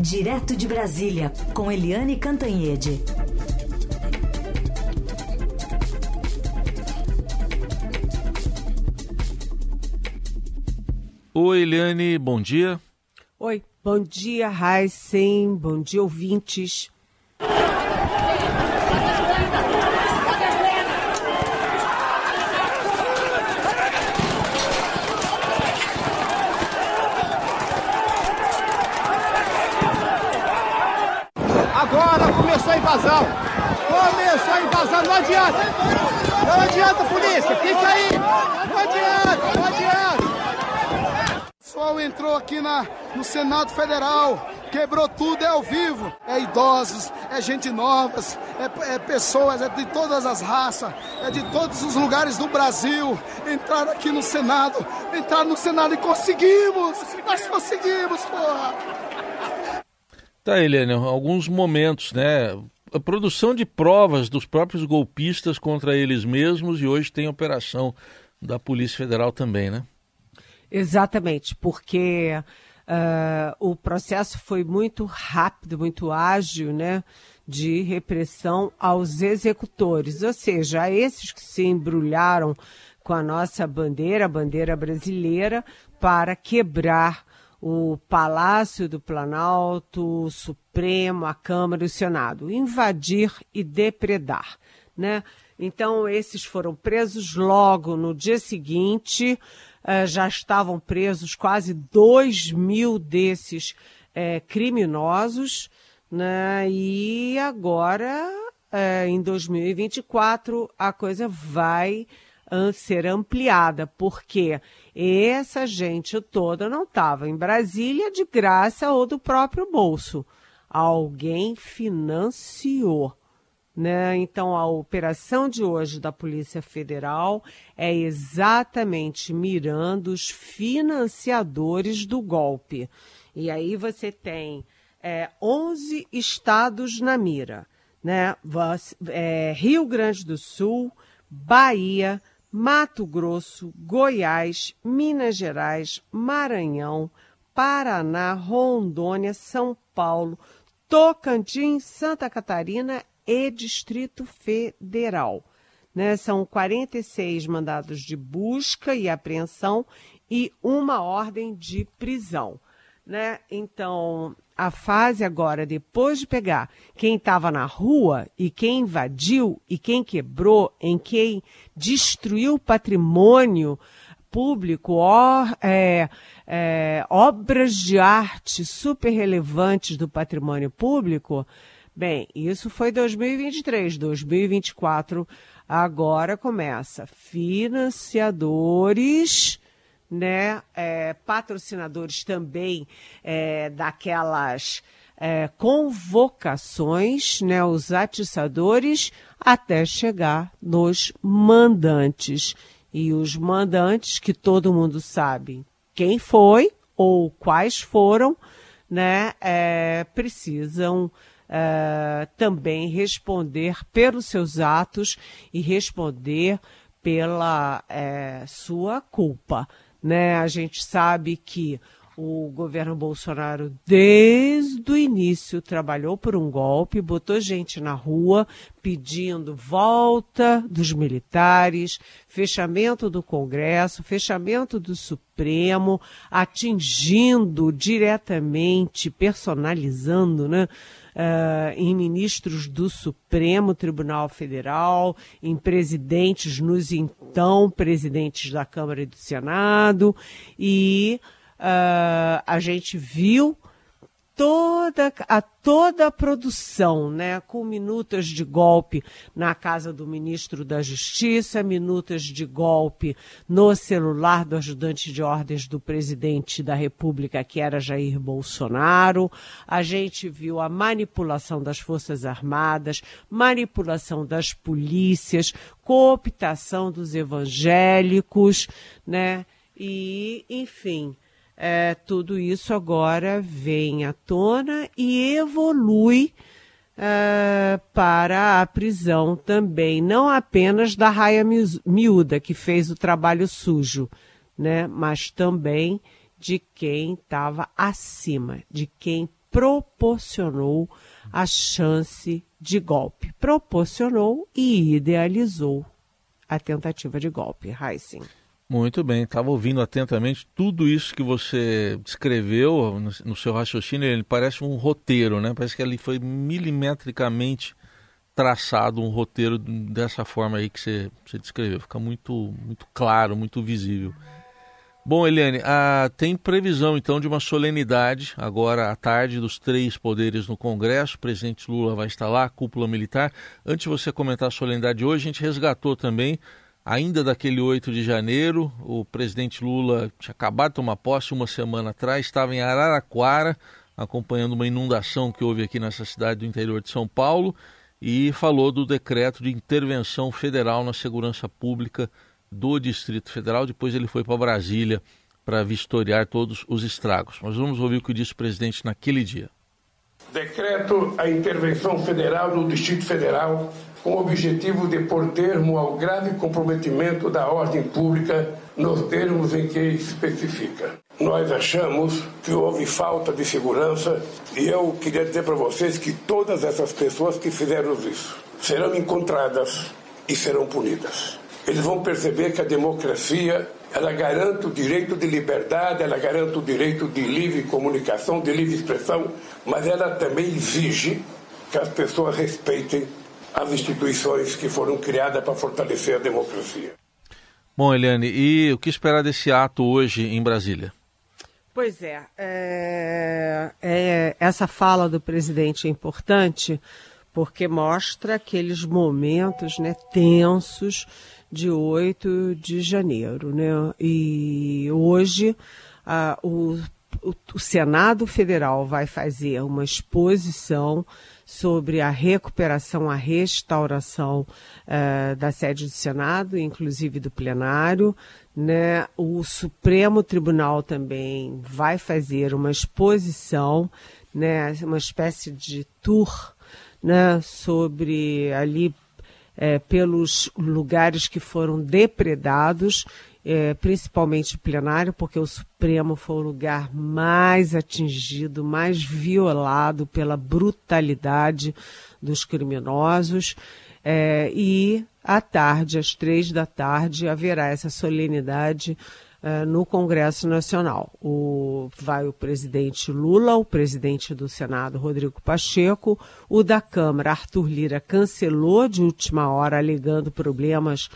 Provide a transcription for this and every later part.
Direto de Brasília, com Eliane Cantanhede. Oi, Eliane, bom dia. Oi, bom dia, Heisen, bom dia, ouvintes. Agora começou a invasão. Começou a invasão, não adianta. Não adianta, polícia, fica aí. Não adianta, não adianta. O pessoal entrou aqui na, no Senado Federal, quebrou tudo, é ao vivo. É idosos, é gente novas, é, é pessoas, é de todas as raças, é de todos os lugares do Brasil. Entraram aqui no Senado, entraram no Senado e conseguimos! Nós conseguimos, porra! Tá, Helena, alguns momentos, né? A produção de provas dos próprios golpistas contra eles mesmos e hoje tem operação da Polícia Federal também, né? Exatamente, porque uh, o processo foi muito rápido, muito ágil, né? De repressão aos executores, ou seja, a esses que se embrulharam com a nossa bandeira, a bandeira brasileira, para quebrar o Palácio do Planalto, o Supremo, a Câmara e o Senado. Invadir e depredar, né? Então, esses foram presos logo no dia seguinte, uh, já estavam presos quase dois mil desses uh, criminosos, né? E agora, uh, em 2024, a coisa vai ser ampliada, porque essa gente toda não estava em Brasília de graça ou do próprio bolso. Alguém financiou. Né? Então, a operação de hoje da Polícia Federal é exatamente mirando os financiadores do golpe. E aí você tem é, 11 estados na mira. Né? É, Rio Grande do Sul, Bahia, Mato Grosso, Goiás, Minas Gerais, Maranhão, Paraná, Rondônia, São Paulo, Tocantins, Santa Catarina e Distrito Federal. Né? São 46 mandados de busca e apreensão e uma ordem de prisão. Né? Então, a fase agora, depois de pegar quem estava na rua e quem invadiu e quem quebrou, em quem destruiu patrimônio público, é, é, obras de arte super relevantes do patrimônio público, bem, isso foi 2023, 2024 agora começa. Financiadores né, é, patrocinadores também é, daquelas é, convocações, né, os atiçadores, até chegar nos mandantes. E os mandantes, que todo mundo sabe quem foi ou quais foram, né, é, precisam é, também responder pelos seus atos e responder pela é, sua culpa né? A gente sabe que o governo Bolsonaro, desde o início, trabalhou por um golpe, botou gente na rua pedindo volta dos militares, fechamento do Congresso, fechamento do Supremo, atingindo diretamente, personalizando, né? Uh, em ministros do Supremo Tribunal Federal, em presidentes, nos então presidentes da Câmara e do Senado, e uh, a gente viu toda a toda a produção, né, com minutas de golpe na casa do ministro da Justiça, minutas de golpe no celular do ajudante de ordens do presidente da República, que era Jair Bolsonaro. A gente viu a manipulação das Forças Armadas, manipulação das polícias, cooptação dos evangélicos, né? E, enfim, é, tudo isso agora vem à tona e evolui é, para a prisão também, não apenas da raia miúda, que fez o trabalho sujo, né, mas também de quem estava acima, de quem proporcionou a chance de golpe. Proporcionou e idealizou a tentativa de golpe. Heissing. Muito bem, estava ouvindo atentamente tudo isso que você descreveu no, seu raciocínio. Ele parece um roteiro, né? Parece que ali foi milimetricamente traçado um roteiro dessa forma aí que você, você descreveu. Fica muito, muito claro, muito visível. Bom, Eliane, ah, tem previsão então de uma solenidade agora à tarde dos três poderes no Congresso. O presidente Lula vai estar lá, cúpula militar. Antes de você comentar a solenidade de hoje, a gente resgatou também, ainda daquele 8 de janeiro, o presidente Lula tinha acabado de tomar posse uma semana atrás, estava em Araraquara, acompanhando uma inundação que houve aqui nessa cidade do interior de São Paulo, e falou do decreto de intervenção federal na segurança pública do Distrito Federal. Depois ele foi para Brasília para vistoriar todos os estragos. Mas vamos ouvir o que disse o presidente naquele dia. Decreto a intervenção federal no Distrito Federal com o objetivo de pôr termo ao grave comprometimento da ordem pública nos termos em que especifica. Nós achamos que houve falta de segurança e eu queria dizer para vocês que todas essas pessoas que fizeram isso serão encontradas e serão punidas eles vão perceber que a democracia ela garante o direito de liberdade, ela garante o direito de livre comunicação, de livre expressão, mas ela também exige que as pessoas respeitem as instituições que foram criadas para fortalecer a democracia. Bom, Eliane, e o que esperar desse ato hoje em Brasília? Pois é, é, é essa fala do presidente é importante porque mostra aqueles momentos né, tensos de 8 de janeiro. Né? E hoje ah, o, o, Senado Federal vai fazer uma exposição sobre a recuperação, a restauração uh, da sede do Senado, inclusive do plenário. Né? O Supremo Tribunal também vai fazer uma exposição, né? uma espécie de tour né? sobre ali é, pelos lugares que foram depredados, é, principalmente plenário, porque o Supremo foi o lugar mais atingido, mais violado pela brutalidade dos criminosos. É, e à tarde, às três da tarde, haverá essa solenidade uh, no Congresso Nacional. O, vai o presidente Lula, o presidente do Senado, Rodrigo Pacheco, o da Câmara, Arthur Lira, cancelou de última hora, alegando problemas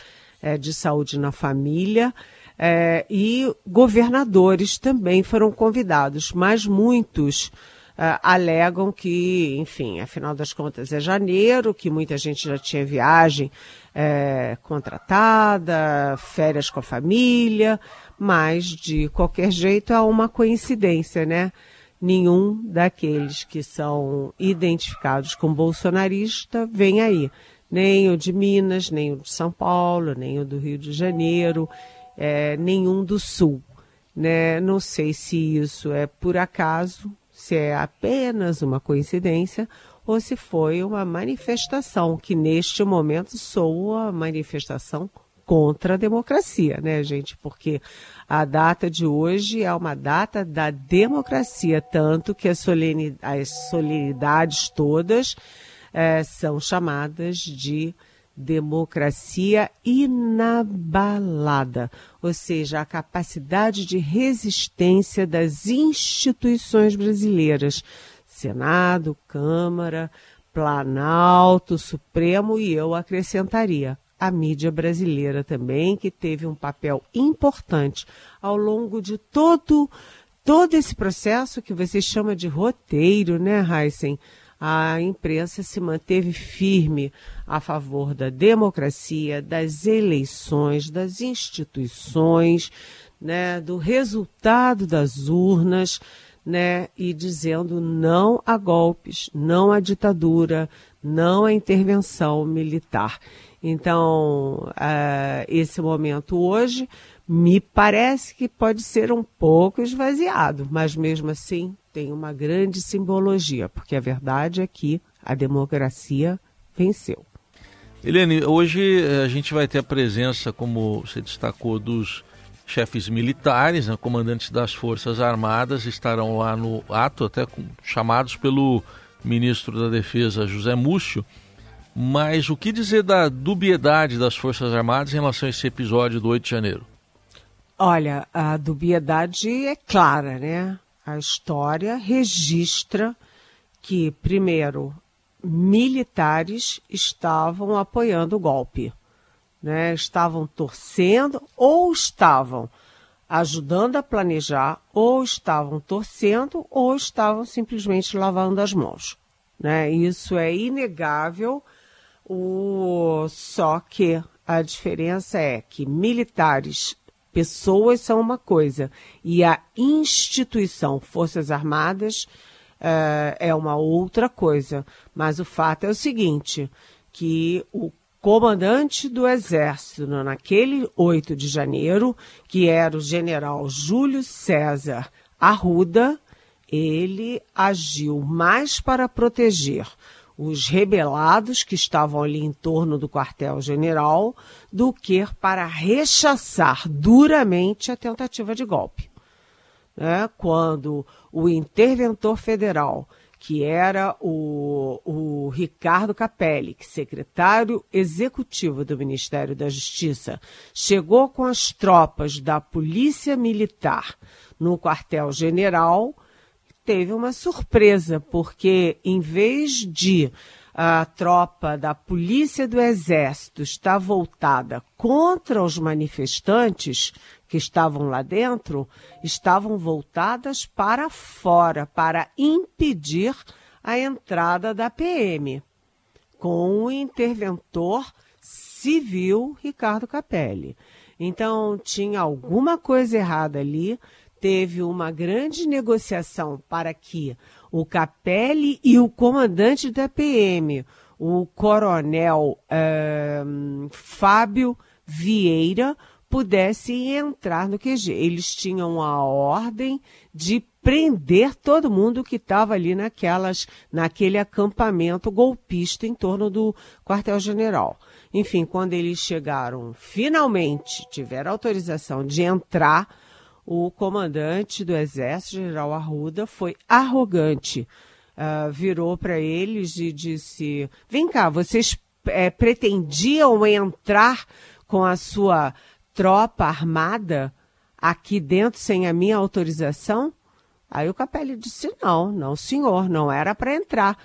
uh, de saúde na família. Uh, e governadores também foram convidados, mas muitos Uh, alegam que, enfim, afinal das contas é janeiro, que muita gente já tinha viagem é, contratada, férias com a família, mas de qualquer jeito há uma coincidência, né? Nenhum daqueles que são identificados como bolsonarista vem aí. Nem o de Minas, nem o de São Paulo, nem o do Rio de Janeiro, é, nenhum do Sul. Né? Não sei se isso é por acaso, se é apenas uma coincidência ou se foi uma manifestação, que neste momento soa manifestação contra a democracia, né, gente? Porque a data de hoje é uma data da democracia, tanto que as, solenidades, as solenidades todas é, são chamadas de democracia inabalada, ou seja, a capacidade de resistência das instituições brasileiras, Senado, Câmara, Planalto, Supremo e eu acrescentaria a mídia brasileira também, que teve um papel importante ao longo de todo todo esse processo que você chama de roteiro, né, Heisen? A imprensa se manteve firme a favor da democracia, das eleições, das instituições, né, do resultado das urnas, né, e dizendo não a golpes, não à ditadura, não à intervenção militar. Então, uh, esse momento hoje me parece que pode ser um pouco esvaziado, mas mesmo assim tem uma grande simbologia, porque a verdade é que a democracia venceu. Helene, hoje eh, a gente vai ter a presença, como você destacou, dos chefes militares, né, comandantes das Forças Armadas, estarão lá no ato, até com, chamados pelo ministro da Defesa, José Múcio. Mas o que dizer da dubiedade das Forças Armadas em relação a esse episódio do 8 de janeiro? Olha, a dubiedade é clara, né? A história registra que, primeiro, militares estavam apoiando o golpe, né? Estavam torcendo ou estavam ajudando a planejar, ou estavam torcendo, ou estavam simplesmente lavando as mãos. Né? Isso é inegável. O... Só que a diferença é que militares Pessoas são uma coisa e a instituição Forças Armadas uh, é uma outra coisa. Mas o fato é o seguinte, que o comandante do Exército naquele 8 de janeiro, que era o general Júlio César Arruda, ele agiu mais para proteger os rebelados que estavam ali em torno do quartel-general do que para rechaçar duramente a tentativa de golpe. Né? Quando o interventor federal, que era o, o Ricardo Capelli, secretário executivo do Ministério da Justiça, chegou com as tropas da Polícia Militar no quartel-general, teve uma surpresa, porque em vez de a tropa da Polícia do Exército estar voltada contra os manifestantes que estavam lá dentro, estavam voltadas para fora, para impedir a entrada da PM, com o interventor civil Ricardo Capelli. Então, tinha alguma coisa errada ali teve uma grande negociação para que o Capelli e o comandante da PM, o coronel Fábio Vieira, pudessem entrar no QG. Eles tinham a ordem de prender todo mundo que estava ali naquelas, naquele acampamento golpista em torno do quartel-general. Enfim, quando eles chegaram, finalmente tiveram autorização de entrar o comandante do Exército, General Arruda, foi arrogante. Uh, virou para eles e disse: Vem cá, vocês é, pretendiam entrar com a sua tropa armada aqui dentro sem a minha autorização? Aí o Capelli disse: Não, não, senhor, não era para entrar.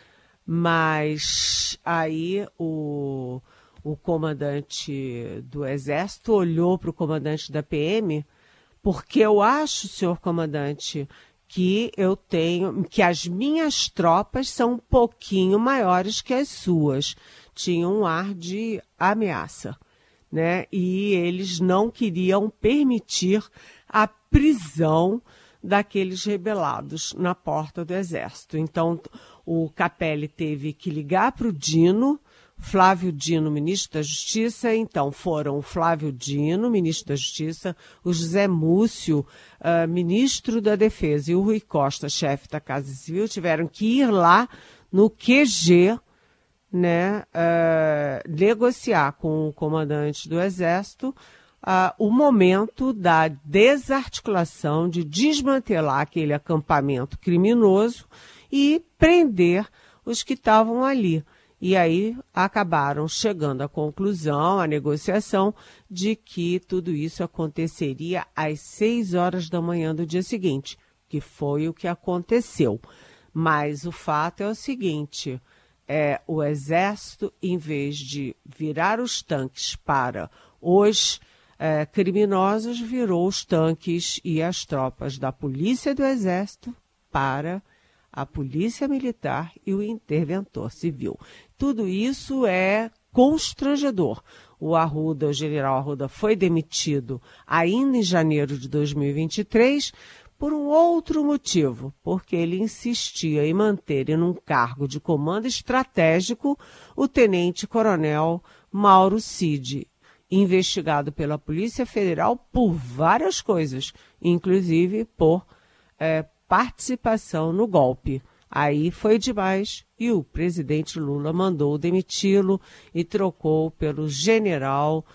Mas aí o, o comandante do Exército olhou para o comandante da PM porque eu acho, senhor comandante, que eu tenho, que as minhas tropas são um pouquinho maiores que as suas. Tinham um ar de ameaça, né? E eles não queriam permitir a prisão daqueles rebelados na porta do exército. Então, o Capelli teve que ligar para o Dino, Flávio Dino, ministro da Justiça. Então, foram o Flávio Dino, ministro da Justiça, o José Múcio, uh, ministro da Defesa, e o Rui Costa, chefe da Casa Civil, tiveram que ir lá no QG, né, uh, negociar com o comandante do Exército uh, o momento da desarticulação, de desmantelar aquele acampamento criminoso e prender os que estavam ali. E aí acabaram chegando à conclusão, à negociação, de que tudo isso aconteceria às seis horas da manhã do dia seguinte, que foi o que aconteceu. Mas o fato é o seguinte: é, o exército, em vez de virar os tanques para os é, criminosos, virou os tanques e as tropas da polícia do exército para a polícia militar e o interventor civil. Tudo isso é constrangedor. O Arruda, o general Arruda, foi demitido ainda em janeiro de 2023 por um outro motivo, porque ele insistia em manter em um cargo de comando estratégico o tenente-coronel Mauro Cid, investigado pela Polícia Federal por várias coisas, inclusive por é, participação no golpe. Aí foi demais e o presidente Lula mandou demiti-lo e trocou pelo general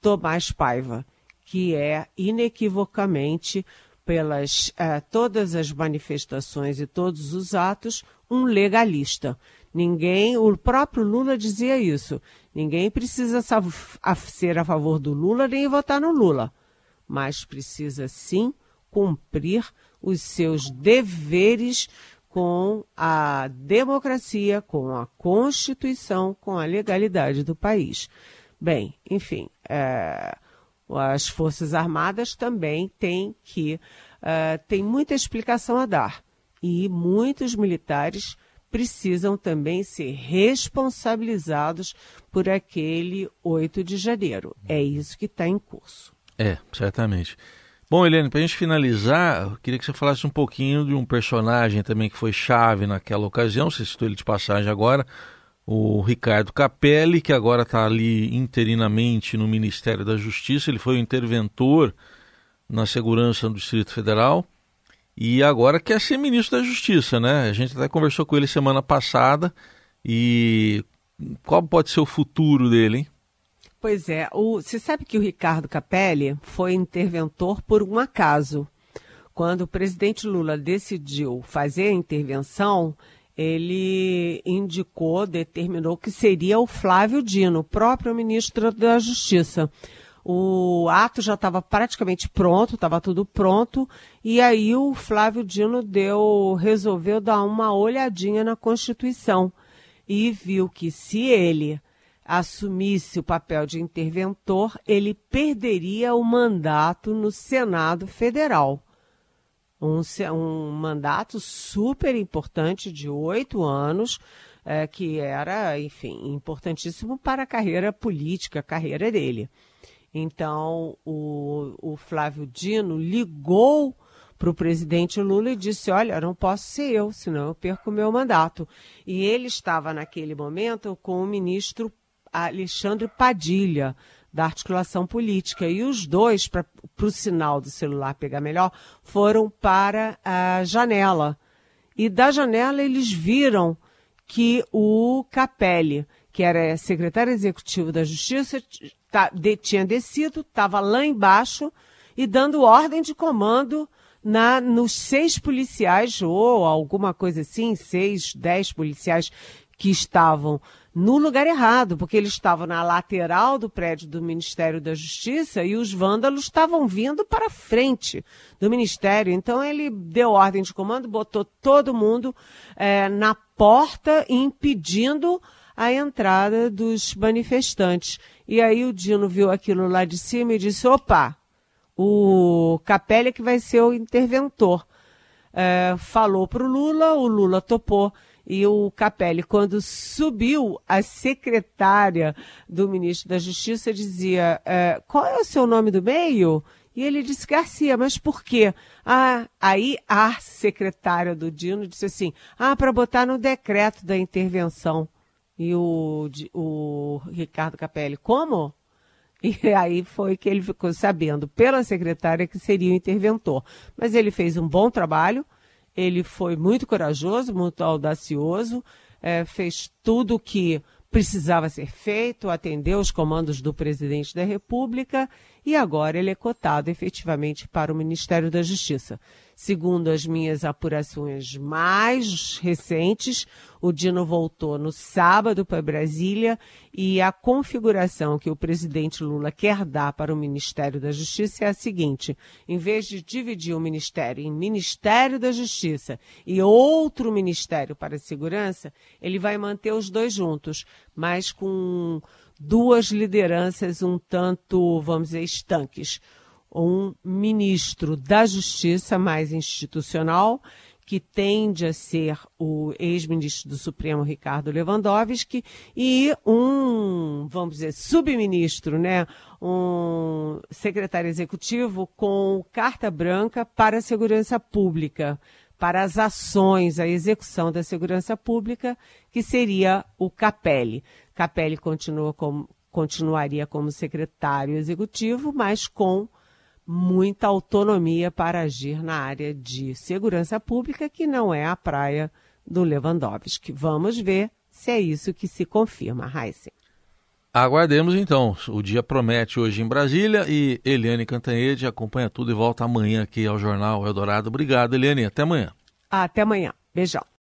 Tomás Paiva, que é inequivocamente pelas uh, todas as manifestações e todos os atos um legalista. Ninguém, o próprio Lula dizia isso. Ninguém precisa ser a favor do Lula nem votar no Lula, mas precisa sim cumprir os seus deveres com a democracia, com a Constituição, com a legalidade do país. Bem, enfim, é, as Forças Armadas também têm que uh, tem muita explicação a dar e muitos militares precisam também ser responsabilizados por aquele 8 de janeiro. É isso que está em curso. É, certamente. Bom, Helene, para a gente finalizar, eu queria que você falasse um pouquinho de um personagem também que foi chave naquela ocasião, você citou ele de passagem agora, o Ricardo Capelli, que agora está ali interinamente no Ministério da Justiça, ele foi o interventor na segurança do Distrito Federal e agora quer ser ministro da Justiça, né? A gente até conversou com ele semana passada e qual pode ser o futuro dele, hein? Pois é, o, você sabe que o Ricardo Capelli foi interventor por um acaso. Quando o presidente Lula decidiu fazer a intervenção, ele indicou, determinou que seria o Flávio Dino, o próprio ministro da Justiça. O ato já estava praticamente pronto, estava tudo pronto, e aí o Flávio Dino deu, resolveu dar uma olhadinha na Constituição e viu que se ele assumisse o papel de interventor, ele perderia o mandato no Senado Federal. Um, um mandato super importante de oito anos, é, que era, enfim, importantíssimo para a carreira política, a carreira dele. Então, o, o Flávio Dino ligou para o presidente Lula e disse: Olha, não posso ser eu, senão eu perco o meu mandato. E ele estava, naquele momento, com o ministro Alexandre Padilha, da articulação política. E os dois, para o sinal do celular pegar melhor, foram para a janela. E da janela eles viram que o Capelli, que era secretário executivo da Justiça, tá, de, tinha descido, estava lá embaixo e dando ordem de comando na, nos seis policiais, ou alguma coisa assim, seis, dez policiais que estavam no lugar errado, porque eles estavam na lateral do prédio do Ministério da Justiça e os vândalos estavam vindo para frente do Ministério. Então ele deu ordem de comando, botou todo mundo é, na porta, impedindo a entrada dos manifestantes. E aí o Dino viu aquilo lá de cima e disse: opa, o Capelli é que vai ser o interventor. É, falou para o Lula, o Lula topou. E o Capelli, quando subiu, a secretária do ministro da Justiça dizia: é, qual é o seu nome do meio? E ele disse Garcia, mas por quê? Ah, aí a secretária do Dino disse assim: ah, para botar no decreto da intervenção. E o, o Ricardo Capelli, como? E aí foi que ele ficou sabendo pela secretária que seria o interventor. Mas ele fez um bom trabalho, ele foi muito corajoso, muito audacioso, é, fez tudo o que precisava ser feito, atendeu os comandos do presidente da República e agora ele é cotado efetivamente para o Ministério da Justiça. Segundo as minhas apurações mais recentes, o Dino voltou no sábado para Brasília e a configuração que o presidente Lula quer dar para o Ministério da Justiça é a seguinte: em vez de dividir o ministério em Ministério da Justiça e outro ministério para a segurança, ele vai manter os dois juntos, mas com duas lideranças um tanto, vamos dizer, estanques um ministro da Justiça mais institucional, que tende a ser o ex-ministro do Supremo Ricardo Lewandowski, e um, vamos dizer, subministro, né? um secretário executivo com carta branca para a segurança pública, para as ações, a execução da segurança pública, que seria o Capelli. Capelli continua como, continuaria como secretário executivo, mas com muita autonomia para agir na área de segurança pública, que não é a praia do Lewandowski. Vamos ver se é isso que se confirma, Heisen. Aguardemos então. O dia promete hoje em Brasília e Eliane Cantanhede acompanha tudo e volta amanhã aqui ao Jornal Eldorado. Obrigado, Eliane. Até amanhã. Até amanhã. Beijão.